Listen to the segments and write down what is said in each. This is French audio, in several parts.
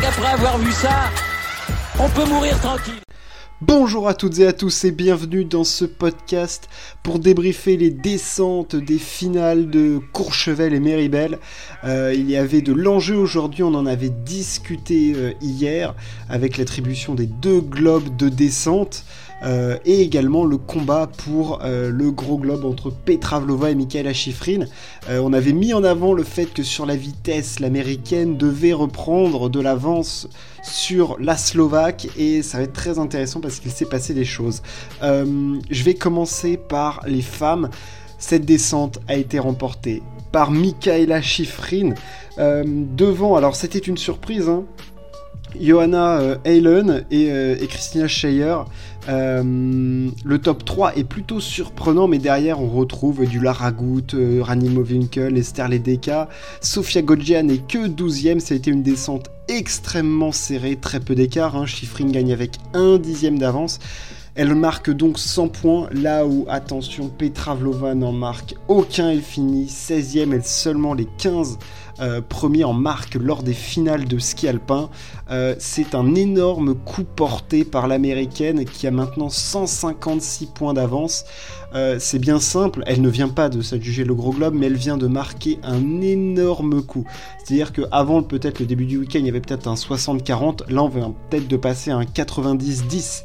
qu'après avoir vu ça, on peut mourir tranquille. Bonjour à toutes et à tous et bienvenue dans ce podcast pour débriefer les descentes des finales de Courchevel et Méribel. Euh, il y avait de l'enjeu aujourd'hui, on en avait discuté euh, hier avec l'attribution des deux globes de descente. Euh, et également le combat pour euh, le gros globe entre Petra Vlova et Michaela Schifrin. Euh, on avait mis en avant le fait que sur la vitesse, l'américaine devait reprendre de l'avance sur la Slovaque et ça va être très intéressant parce qu'il s'est passé des choses. je vais commencer par les femmes. Cette descente a été remportée par Michaela Schifrin devant, alors c'était une surprise, hein, Johanna euh, et, Christina Scheyer euh, le top 3 est plutôt surprenant, mais derrière on retrouve du Laragout, euh, Rani Movinkel, Esther Ledeka. Sofia Godja n'est que 12ème, ça a été une descente extrêmement serrée, très peu d'écart. Hein. gagne avec un dixième d'avance. Elle marque donc 100 points, là où, attention, Petra Vlova n'en marque aucun, elle finit 16ème, elle seulement les 15 euh, premier en marque lors des finales de ski alpin. Euh, c'est un énorme coup porté par l'américaine qui a maintenant 156 points d'avance. Euh, c'est bien simple, elle ne vient pas de s'adjuger le gros globe, mais elle vient de marquer un énorme coup. C'est-à-dire qu'avant peut-être le début du week-end, il y avait peut-être un 60-40, là on vient peut-être de passer à un 90-10.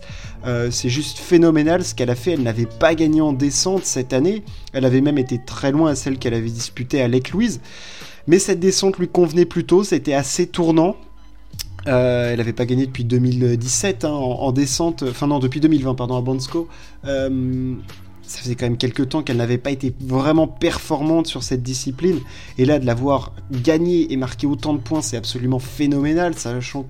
C'est juste phénoménal ce qu'elle a fait. Elle n'avait pas gagné en descente cette année. Elle avait même été très loin à celle qu'elle avait disputée à Lake Louise. Mais cette descente lui convenait plutôt, c'était assez tournant. Euh, elle n'avait pas gagné depuis 2017 hein, en, descente, enfin non, depuis 2020, pardon, à Bansko. Euh, ça faisait quand même quelques temps qu'elle n'avait pas été vraiment performante sur cette discipline. Et là, de l'avoir gagnée et marqué autant de points, c'est absolument phénoménal, sachant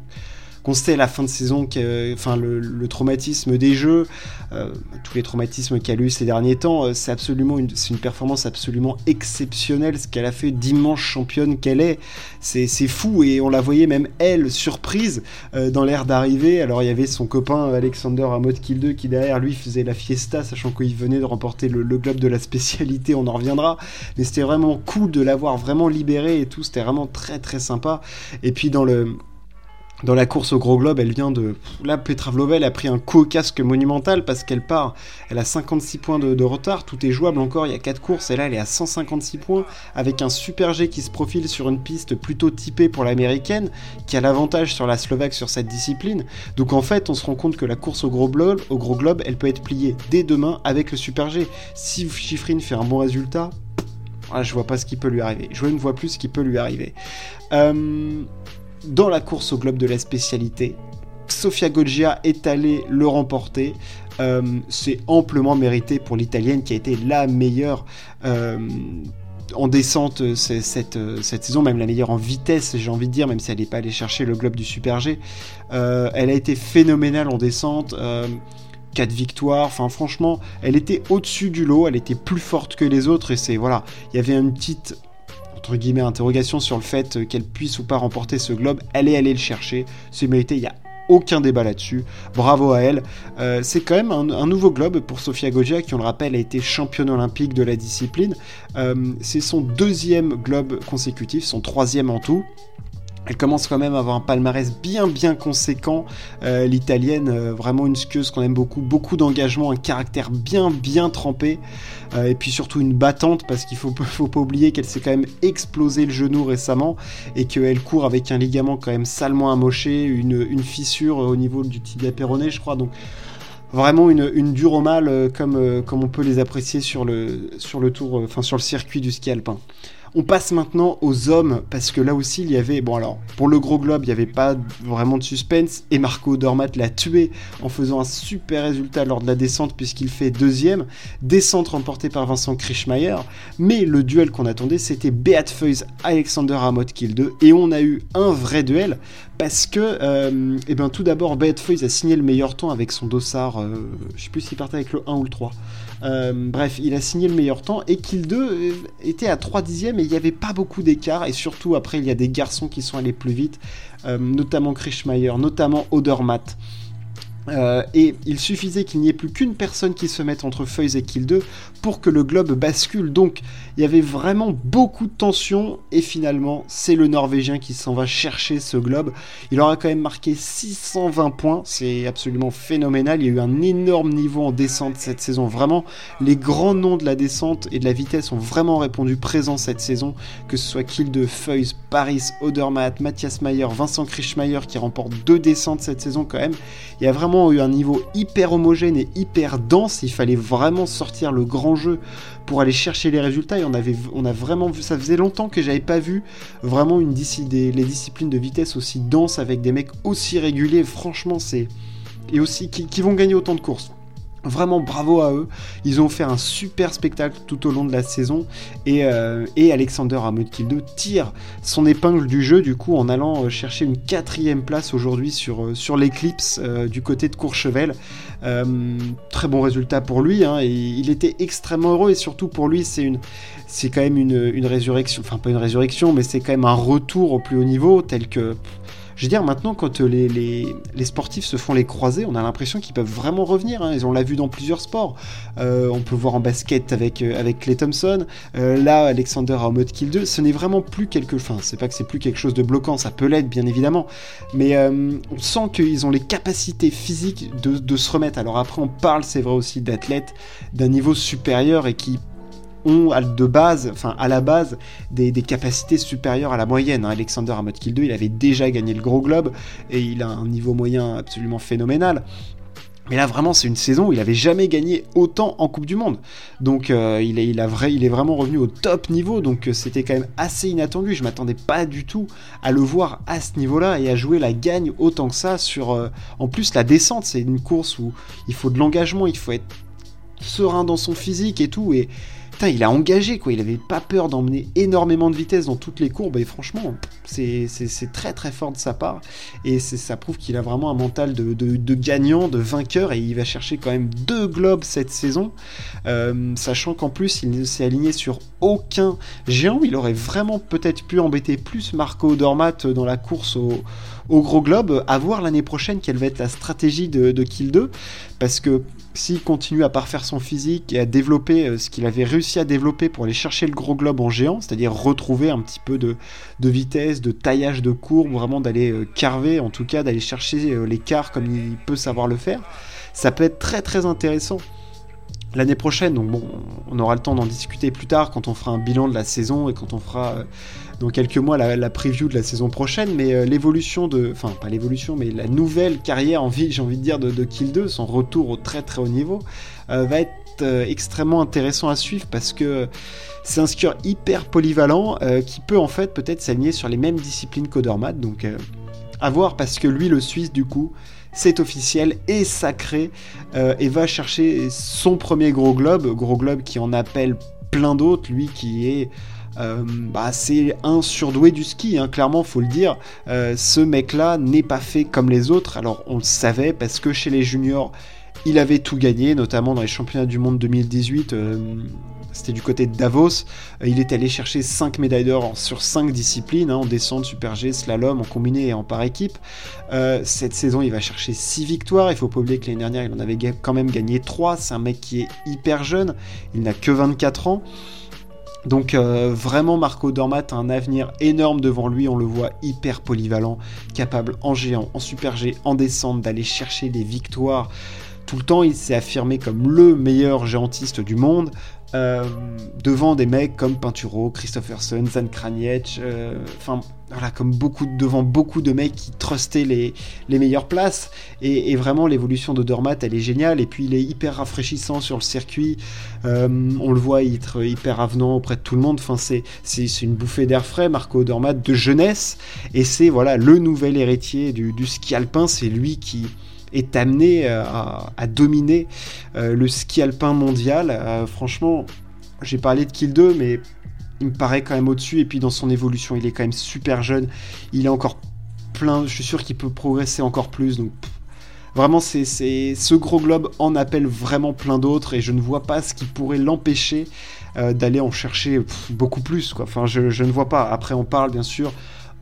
qu'on sait la fin de saison enfin, le, traumatisme des jeux, euh, tous les traumatismes qu'elle a eu ces derniers temps, euh, c'est absolument une, performance absolument exceptionnelle, ce qu'elle a fait d'immense championne qu'elle est. C'est fou et on la voyait même elle surprise euh, dans l'air d'arrivée. Alors il y avait son copain Alexander Kill 2 qui derrière lui faisait la fiesta, sachant qu'il venait de remporter le, le, globe de la spécialité, on en reviendra. Mais c'était vraiment cool de l'avoir vraiment libéré et tout, c'était vraiment très très sympa. Et puis dans le dans la course au gros globe, elle vient de... Là, Petra Vlovel a pris un au casque monumental parce qu'elle part, elle a 56 points de, retard, tout est jouable encore, il y a 4 courses, et là elle est à 156 points, avec un super G qui se profile sur une piste plutôt typée pour l'américaine, qui a l'avantage sur la Slovaque sur cette discipline. Donc en fait, on se rend compte que la course au gros globe, au gros globe elle peut être pliée dès demain avec le super G. Si Schifrin fait un bon résultat, ah, je vois pas ce qui peut lui arriver. Je ne vois plus ce qui peut lui arriver. Euh dans la course au globe de la spécialité. Sofia Goggia est allée le remporter. Euh, c'est amplement mérité pour l'italienne qui a été la meilleure euh, en descente euh, cette, saison, même la meilleure en vitesse, j'ai envie de dire, même si elle n'est pas allée chercher le globe du Super G. elle a été phénoménale en descente. 4 victoires, enfin franchement, elle était au-dessus du lot, elle était plus forte que les autres et c'est voilà, il y avait une petite entre guillemets, interrogation sur le fait qu'elle puisse ou pas remporter ce globe. Elle est allée le chercher, c'est mérité, il y a aucun débat là-dessus. Bravo à elle. Euh, c'est quand même un, nouveau globe pour Sofia Goggia, qui on le rappelle a été championne olympique de la discipline. Euh, c'est son deuxième globe consécutif, son troisième en tout. Elle commence quand même à avoir un palmarès bien bien conséquent. Euh, l'italienne, euh, vraiment une skieuse qu'on aime beaucoup, beaucoup d'engagement, un caractère bien bien trempé, euh, et puis surtout une battante parce qu'il faut, faut pas oublier qu'elle s'est quand même explosé le genou récemment et qu'elle court avec un ligament quand même salement amoché, une, une fissure au niveau du tibia péroné, je crois. Donc vraiment une, dure au mal comme, on peut les apprécier sur le, sur le tour, enfin sur le circuit du ski alpin. On passe maintenant aux hommes, parce que là aussi il y avait, bon alors, pour le gros globe, il n'y avait pas vraiment de suspense, et Marco Dormat l'a tué en faisant un super résultat lors de la descente, puisqu'il fait deuxième, descente remportée par Vincent Krischmeier, mais le duel qu'on attendait, c'était Beat Alexander Amot Kill 2, et on a eu un vrai duel, parce que, euh, eh bien, tout d'abord, Beat a signé le meilleur temps avec son dossard, euh, je sais plus s'il partait avec le 1 ou le 3, euh, bref, il a signé le meilleur temps et Kill 2 euh, était à 3 dixièmes et il n'y avait pas beaucoup d'écart. Et surtout, après, il y a des garçons qui sont allés plus vite, euh, notamment Krischmeier, notamment Odermatt. Euh, et il suffisait qu'il n'y ait plus qu'une personne qui se mette entre Feuilles et Kill 2 pour que le globe bascule. Donc il y avait vraiment beaucoup de tension et finalement c'est le Norvégien qui s'en va chercher ce globe. Il aura quand même marqué 620 points, c'est absolument phénoménal. Il y a eu un énorme niveau en descente cette saison. Vraiment, les grands noms de la descente et de la vitesse ont vraiment répondu présent cette saison, que ce soit Kill 2, Feuilles, Paris, Odermatt, Mathias Mayer, Vincent Krischmeier qui remporte deux descentes cette saison quand même. Il y a vraiment eu un niveau hyper homogène et hyper dense. Il fallait vraiment sortir le grand jeu pour aller chercher les résultats. Et on avait, on a vraiment vu, ça faisait longtemps que j'avais pas vu vraiment les disciplines de vitesse aussi denses avec des mecs aussi réguliers. Franchement, c'est et aussi qui vont gagner autant de courses. Vraiment bravo à eux, ils ont fait un super spectacle tout au long de la saison. Et, euh, et Alexander tire son épingle du jeu du coup en allant euh, chercher une quatrième place aujourd'hui sur, euh, sur l'éclipse du côté de Courchevel. très bon résultat pour lui, hein, il était extrêmement heureux. Et surtout pour lui c'est une c'est quand même une, une résurrection, enfin pas une résurrection mais c'est quand même un retour au plus haut niveau tel que je veux dire, maintenant, quand euh, les, les, sportifs se font les croisés, on a l'impression qu'ils peuvent vraiment revenir. Hein. On l'a vu dans plusieurs sports. Euh, on peut voir en basket avec, euh, avec Clay Thompson. là, Alexander en mode kill 2. Ce n'est vraiment plus quelque. Enfin, c'est pas que c'est plus quelque chose de bloquant, ça peut l'être, bien évidemment. Mais on sent qu'ils ont les capacités physiques de, de se remettre. Alors après, on parle, c'est vrai aussi, d'athlètes d'un niveau supérieur et qui ont de base, enfin à la base, des, capacités supérieures à la moyenne. Hein. Alexander à Kill 2, il avait déjà gagné le gros globe et il a un niveau moyen absolument phénoménal. Mais là, vraiment, c'est une saison où il avait jamais gagné autant en Coupe du Monde. Donc, euh, il, est, vraiment revenu au top niveau. Donc, euh, c'était quand même assez inattendu. Je m'attendais pas du tout à le voir à ce niveau-là et à jouer la gagne autant que ça sur. Euh, en plus, la descente, c'est une course où il faut de l'engagement, il faut être serein dans son physique et tout. Et il a engagé, quoi. Il avait pas peur d'emmener énormément de vitesse dans toutes les courbes. Et franchement, c'est très très fort de sa part. Et ça prouve qu'il a vraiment un mental de, gagnant, de vainqueur. Et il va chercher quand même deux globes cette saison. Euh, sachant qu'en plus, il ne s'est aligné sur aucun géant. Il aurait vraiment peut-être pu embêter plus Marco Dormat dans la course au au gros globe, à voir l'année prochaine quelle va être la stratégie de, Kill 2, parce que s'il continue à parfaire son physique et à développer euh, ce qu'il avait réussi à développer pour aller chercher le gros globe en géant, c'est-à-dire retrouver un petit peu de, vitesse, de taillage de courbe, vraiment d'aller euh, carver, en tout cas d'aller chercher euh, l'écart comme il peut savoir le faire, ça peut être très très intéressant. L'année prochaine, donc bon, on aura le temps d'en discuter plus tard quand on fera un bilan de la saison et quand on fera dans quelques mois la, preview de la saison prochaine, mais euh, l'évolution de, enfin pas l'évolution, mais la nouvelle carrière en vie, j'ai envie de dire, de, Kill 2, son retour au très très haut niveau, euh, va être euh, extrêmement intéressant à suivre parce que c'est un skieur hyper polyvalent qui peut en fait peut-être s'aligner sur les mêmes disciplines qu'Odermatt, donc à voir parce que lui, le Suisse, du coup, c'est officiel et sacré et va chercher son premier gros globe, gros globe qui en appelle plein d'autres, lui qui est euh, bah, un surdoué du ski, hein, clairement, faut le dire. Euh, ce mec-là n'est pas fait comme les autres. Alors, on le savait parce que chez les juniors, il avait tout gagné, notamment dans les championnats du monde 2018. Euh, c'était du côté de Davos. il est allé chercher 5 médailles d'or sur 5 disciplines, hein, en descente, super G, slalom, en combiné et en par équipe. cette saison, il va chercher 6 victoires. Il faut pas oublier que l'année dernière, il en avait quand même gagné 3. C'est un mec qui est hyper jeune. Il n'a que 24 ans. Donc euh, vraiment Marco Dormat a un avenir énorme devant lui, on le voit hyper polyvalent, capable en géant, en super G, en descente d'aller chercher des victoires. Tout le temps il s'est affirmé comme le meilleur géantiste du monde. Euh, devant des mecs comme Pinturo, Christopherson, Zan Kraniec, euh, enfin voilà, comme beaucoup, devant beaucoup de mecs qui trustaient les, les meilleures places. Et, vraiment, l'évolution de Dormat, elle est géniale. Et puis, il est hyper rafraîchissant sur le circuit. Euh, on le voit être hyper avenant auprès de tout le monde. Enfin, c'est, c'est, une bouffée d'air frais, Marco Dormat, de jeunesse. Et c'est voilà le nouvel héritier du, du ski alpin. C'est lui qui, est amené euh, à, dominer euh, le ski alpin mondial. Euh, franchement, j'ai parlé de Kill 2, mais il me paraît quand même au-dessus. Et puis dans son évolution, il est quand même super jeune. Il est encore plein. Je suis sûr qu'il peut progresser encore plus. Donc vraiment, c'est ce gros globe en appelle vraiment plein d'autres. Et je ne vois pas ce qui pourrait l'empêcher d'aller en chercher beaucoup plus. Enfin, je, je, ne vois pas. Après, on parle bien sûr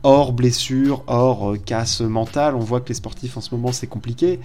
hors blessure, hors casse mentale. On voit que les sportifs en ce moment c'est compliqué.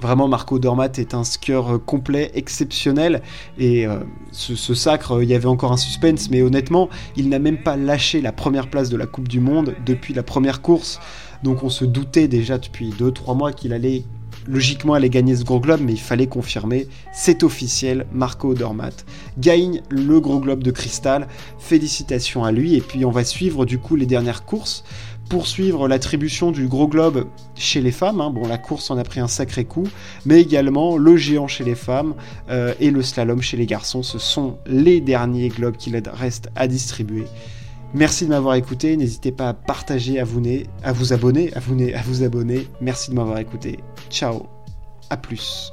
Vraiment, Marco Dormat est un skieur complet, exceptionnel. Et ce, ce, sacre, il y avait encore un suspense, mais honnêtement, il n'a même pas lâché la première place de la Coupe du Monde depuis la première course. Donc on se doutait déjà depuis 2-3 mois qu'il allait logiquement aller gagner ce gros globe, mais il fallait confirmer. C'est officiel, Marco Dormat gagne le gros globe de cristal. Félicitations à lui. Et puis on va suivre du coup les dernières courses poursuivre l'attribution du gros globe chez les femmes. Hein. Bon, la course en a pris un sacré coup, mais également le géant chez les femmes euh, et le slalom chez les garçons. Ce sont les derniers globes qu'il reste à distribuer. Merci de m'avoir écouté. N'hésitez pas à partager, à vous, à vous abonner, à vous, à vous abonner. Merci de m'avoir écouté. Ciao. À plus.